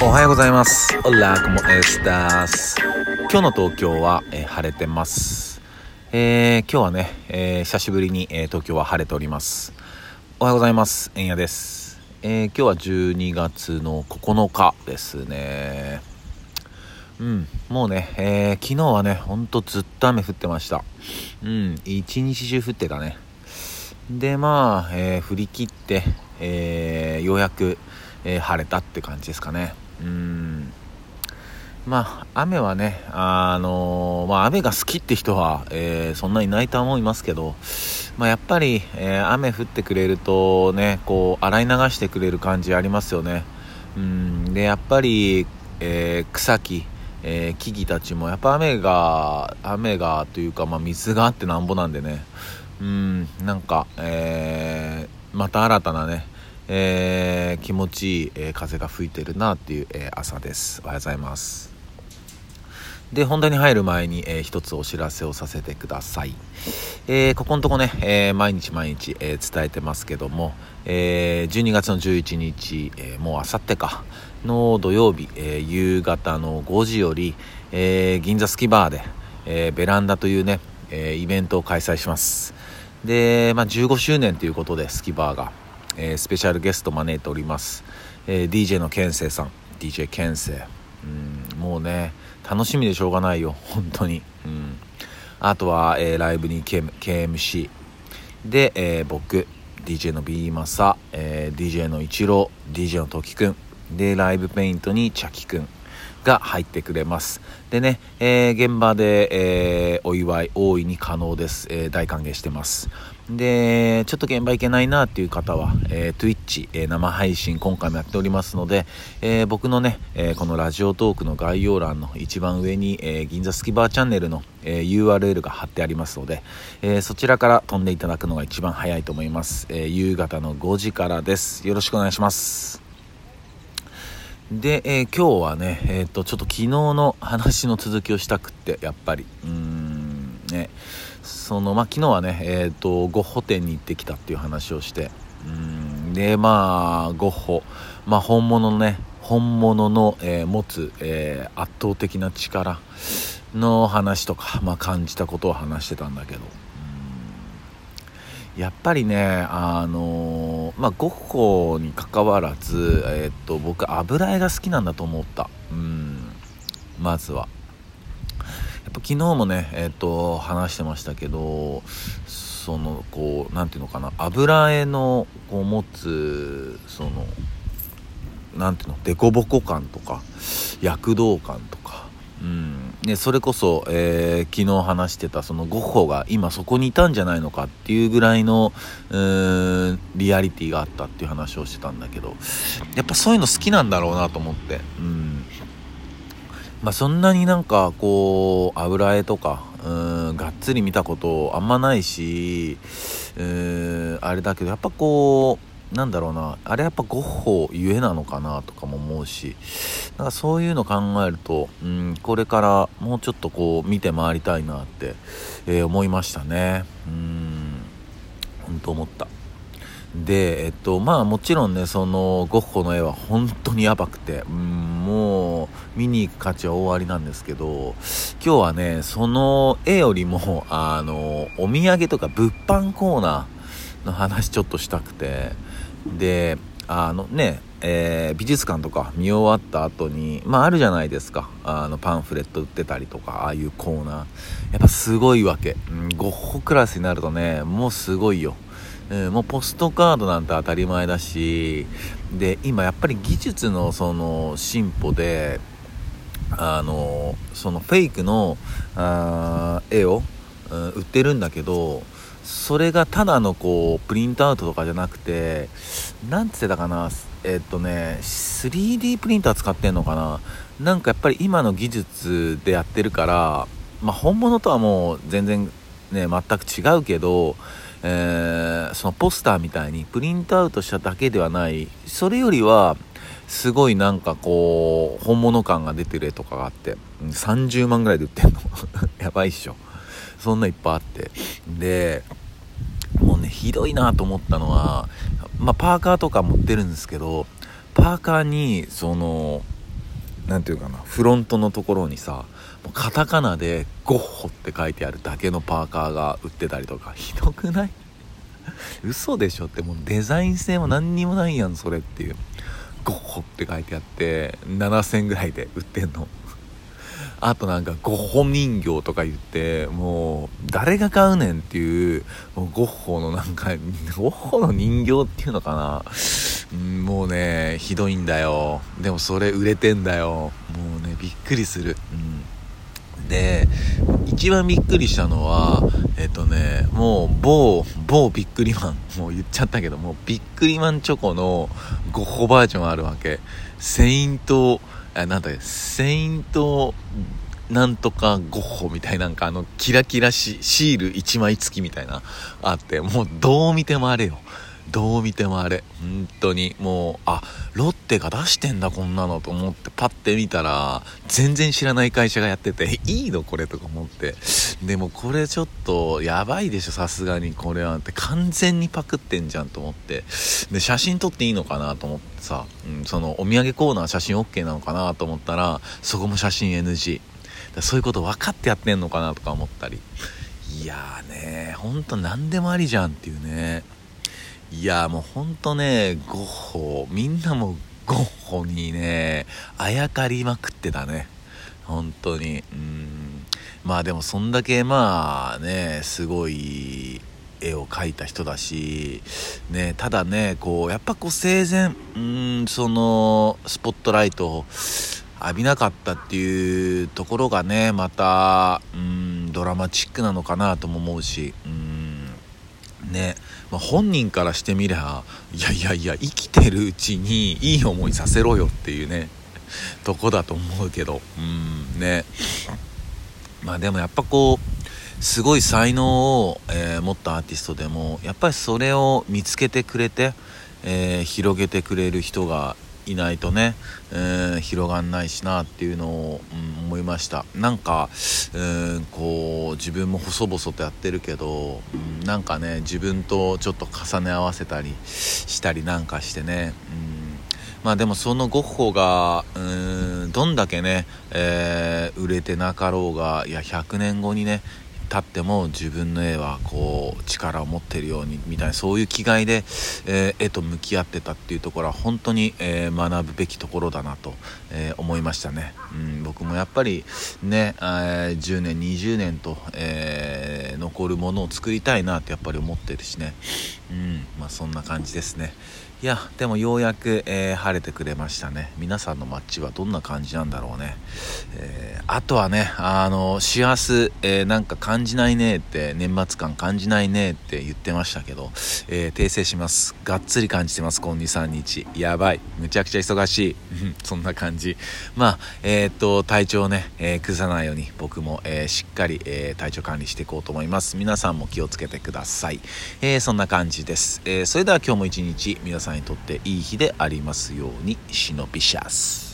おはようございます。オラコモエスタス。今日の東京は、えー晴れてます。えー今日はね、えー久しぶりに、え東京は晴れております。おはようございます。えんやです。えー今日は12月の9日ですね。うん、もうね、えー昨日はね、ほんとずっと雨降ってました。うん、一日中降ってたね。で、まあ、えー降り切って、えーようやく、え晴れたって感じですかね。うん。まあ、雨はね、あのーまあ、雨が好きって人は、えーそんなにないと思いますけど、まあ、やっぱり、えー雨降ってくれるとね、こう、洗い流してくれる感じありますよね。うん。で、やっぱり、え草木、え木々たちも、やっぱ雨が、雨がというか、まあ、水があってなんぼなんでね、うん、なんか、えーまた新たなね、えー気持ちいい、えー風が吹いてるなっていう、えー朝です。おはようございます。で、本題に入る前に、えー一つお知らせをさせてください。えーここのとこね、えー毎日毎日、えー伝えてますけども、えー12月の11日、えーもうあさってか、の土曜日、えー夕方の5時より、えー銀座スキバーで、えーベランダというね、えーイベントを開催します。で、まあ、15周年ということで、スキバーが、えースペシャルゲスト招いております。えー DJ のケンセイさん、DJ ケンセイ。うん、もうね、楽しみでしょうがないよ、本当に。うん。あとは、えーライブに K- KMC。で、えー僕、DJ の B マサ、えー DJ のイチロー、DJ のトキくん。で、ライブペイントにチャキくん。が入ってくれます。でね、えー現場で、えーお祝い大いに可能です。えー大歓迎してます。で、ちょっと現場行けないなっていう方は、えー Twitch、えー生配信今回もやっておりますので、えー僕のね、えこのラジオトークの概要欄の一番上に、え銀座スキバーチャンネルの、え URL が貼ってありますので、えそちらから飛んでいただくのが一番早いと思います。えー夕方の5時からです。よろしくお願いします。で、えー今日はね、えっ、と、ちょっと昨日の話の続きをしたくって、やっぱり、うーん、ね、その、まあ、昨日はね、えっ、と、ゴッホ展に行ってきたっていう話をして、うん、で、まあ、ゴッホ、まあ、本物のね、本物の、えー持つ、えー圧倒的な力の話とか、まあ、感じたことを話してたんだけど、やっぱりね、あのまあ、ゴッホに関わらず、えっと、僕、油絵が好きなんだと思った。うん、まずは。やっぱ昨日もね、えっと、話してましたけど、その、こう、なんていうのかな、油絵の、こう、持つ、その、なんていうの、凸凹感とか、躍動感とか、うん、でそれこそ、えー昨日話してたそのゴッホが今そこにいたんじゃないのかっていうぐらいのうーんリアリティがあったっていう話をしてたんだけどやっぱそういうの好きなんだろうなと思って、うん。まあ、そんなになんかこう油絵とかうんがっつり見たことあんまないしうんあれだけどやっぱこうなんだろうなあれやっぱゴッホゆえなのかなとかも思うしなんかそういうの考えると、うん、これからもうちょっとこう見て回りたいなって、えー思いましたね。うん本当思った。でえっとまあもちろんねそのゴッホの絵は本当にやばくて、うん、もう見に行く価値は大ありなんですけど今日はねその絵よりもあのお土産とか物販コーナーの話ちょっとしたくてであのね、えー美術館とか見終わった後にまああるじゃないですか。あのパンフレット売ってたりとかああいうコーナー。やっぱすごいわけ、うん、ゴッホクラスになるとねもうすごいよ。うん、もうポストカードなんて当たり前だしで今やっぱり技術のその進歩であのそのフェイクのあー絵を、うん売ってるんだけどそれがただのこうプリントアウトとかじゃなくてなんつってたかなえっとね 3D プリンター使ってんのかな。なんかやっぱり今の技術でやってるから、まあ、本物とはもう全然ね全く違うけどえーそのポスターみたいにプリントアウトしただけではない。それよりはすごいなんかこう本物感が出てる絵とかがあって30万ぐらいで売ってんの。やばいっしょ。そんないっぱいあって。でもうねひどいなと思ったのは、まあ、パーカーとか持ってるんですけどパーカーにその何て言うかなフロントのところにさカタカナで「ゴッホ」って書いてあるだけのパーカーが売ってたりとかひどくない？嘘でしょってもうデザイン性も何にもないやんそれっていう。ゴッホって書いてあって7000ぐらいで売ってんの。あとなんかゴッホ人形とか言ってもう誰が買うねんっていうもうゴッホのなんかゴッホの人形っていうのかな、もうねひどいんだよ。でもそれ売れてんだよ。もうねびっくりする、うん、で一番びっくりしたのはえっとねもう某某ビックリマンもう言っちゃったけどもビックリマンチョコのゴッホバージョンあるわけ。セイントあなんだっけ、セイントなんとかゴッホみたいなんかあのキラキラシシール1枚付きみたいなあってもうどう見てもあれよ。どう見てもあれ。本当に。もうあロッテが出してんだこんなのと思ってパッて見たら全然知らない会社がやってていいの？これとか思って。でもこれちょっとやばいでしょさすがに。これはって完全にパクってんじゃんと思って。で写真撮っていいのかなと思ってさ、うん、そのお土産コーナー写真 OK なのかなと思ったらそこも写真 NG だそういうこと分かってやってんのかなとか思ったり。いやーねほんと何でもありじゃんっていうね。いやもうほんとねゴッホみんなもゴッホにねあやかりまくってたね。本当に。うん。まあでもそんだけまあねすごい絵を描いた人だし、ね、ただねこうやっぱこう生前うんそのスポットライトを浴びなかったっていうところがねまたうんドラマチックなのかなとも思うしね。まあ、本人からしてみりゃいやいやいや生きてるうちにいい思いさせろよっていうねとこだと思うけど。うんね。まあでもやっぱこうすごい才能を、えー、持ったアーティストでもやっぱりそれを見つけてくれて、えー、広げてくれる人がいないとね、えー、広がんないしなっていうのを、うん、思いました。なんか、うん、こう自分も細々とやってるけど、うん、なんかね自分とちょっと重ね合わせたりしたりなんかしてね、うんまあでもそのゴッホがうんどんだけね、えー、売れてなかろうがいや100年後にね立っても自分の絵はこう力を持ってるようにみたいなそういう気概で、えー、絵と向き合ってたっていうところは本当に、えー、学ぶべきところだなと、えー、思いましたね、うん、僕もやっぱりね、え10年20年と、え残るものを作りたいなってやっぱり思ってるしね、うんまあ、そんな感じですね。いやでもようやく、えー、晴れてくれましたね。皆さんの街はどんな感じなんだろうね、えー、あとはねあの幸せ、えー、なんか感じないねって年末感感じないねって言ってましたけど、え訂正します。がっつり感じてます今23日やばい。むちゃくちゃ忙しい。そんな感じ。まあえっと体調ね、え崩さないように僕も、えしっかり、え体調管理していこうと思います。皆さんも気をつけてください、えそんな感じです、えそれでは今日も一日皆さんさんにとっていい日でありますように忍びシャス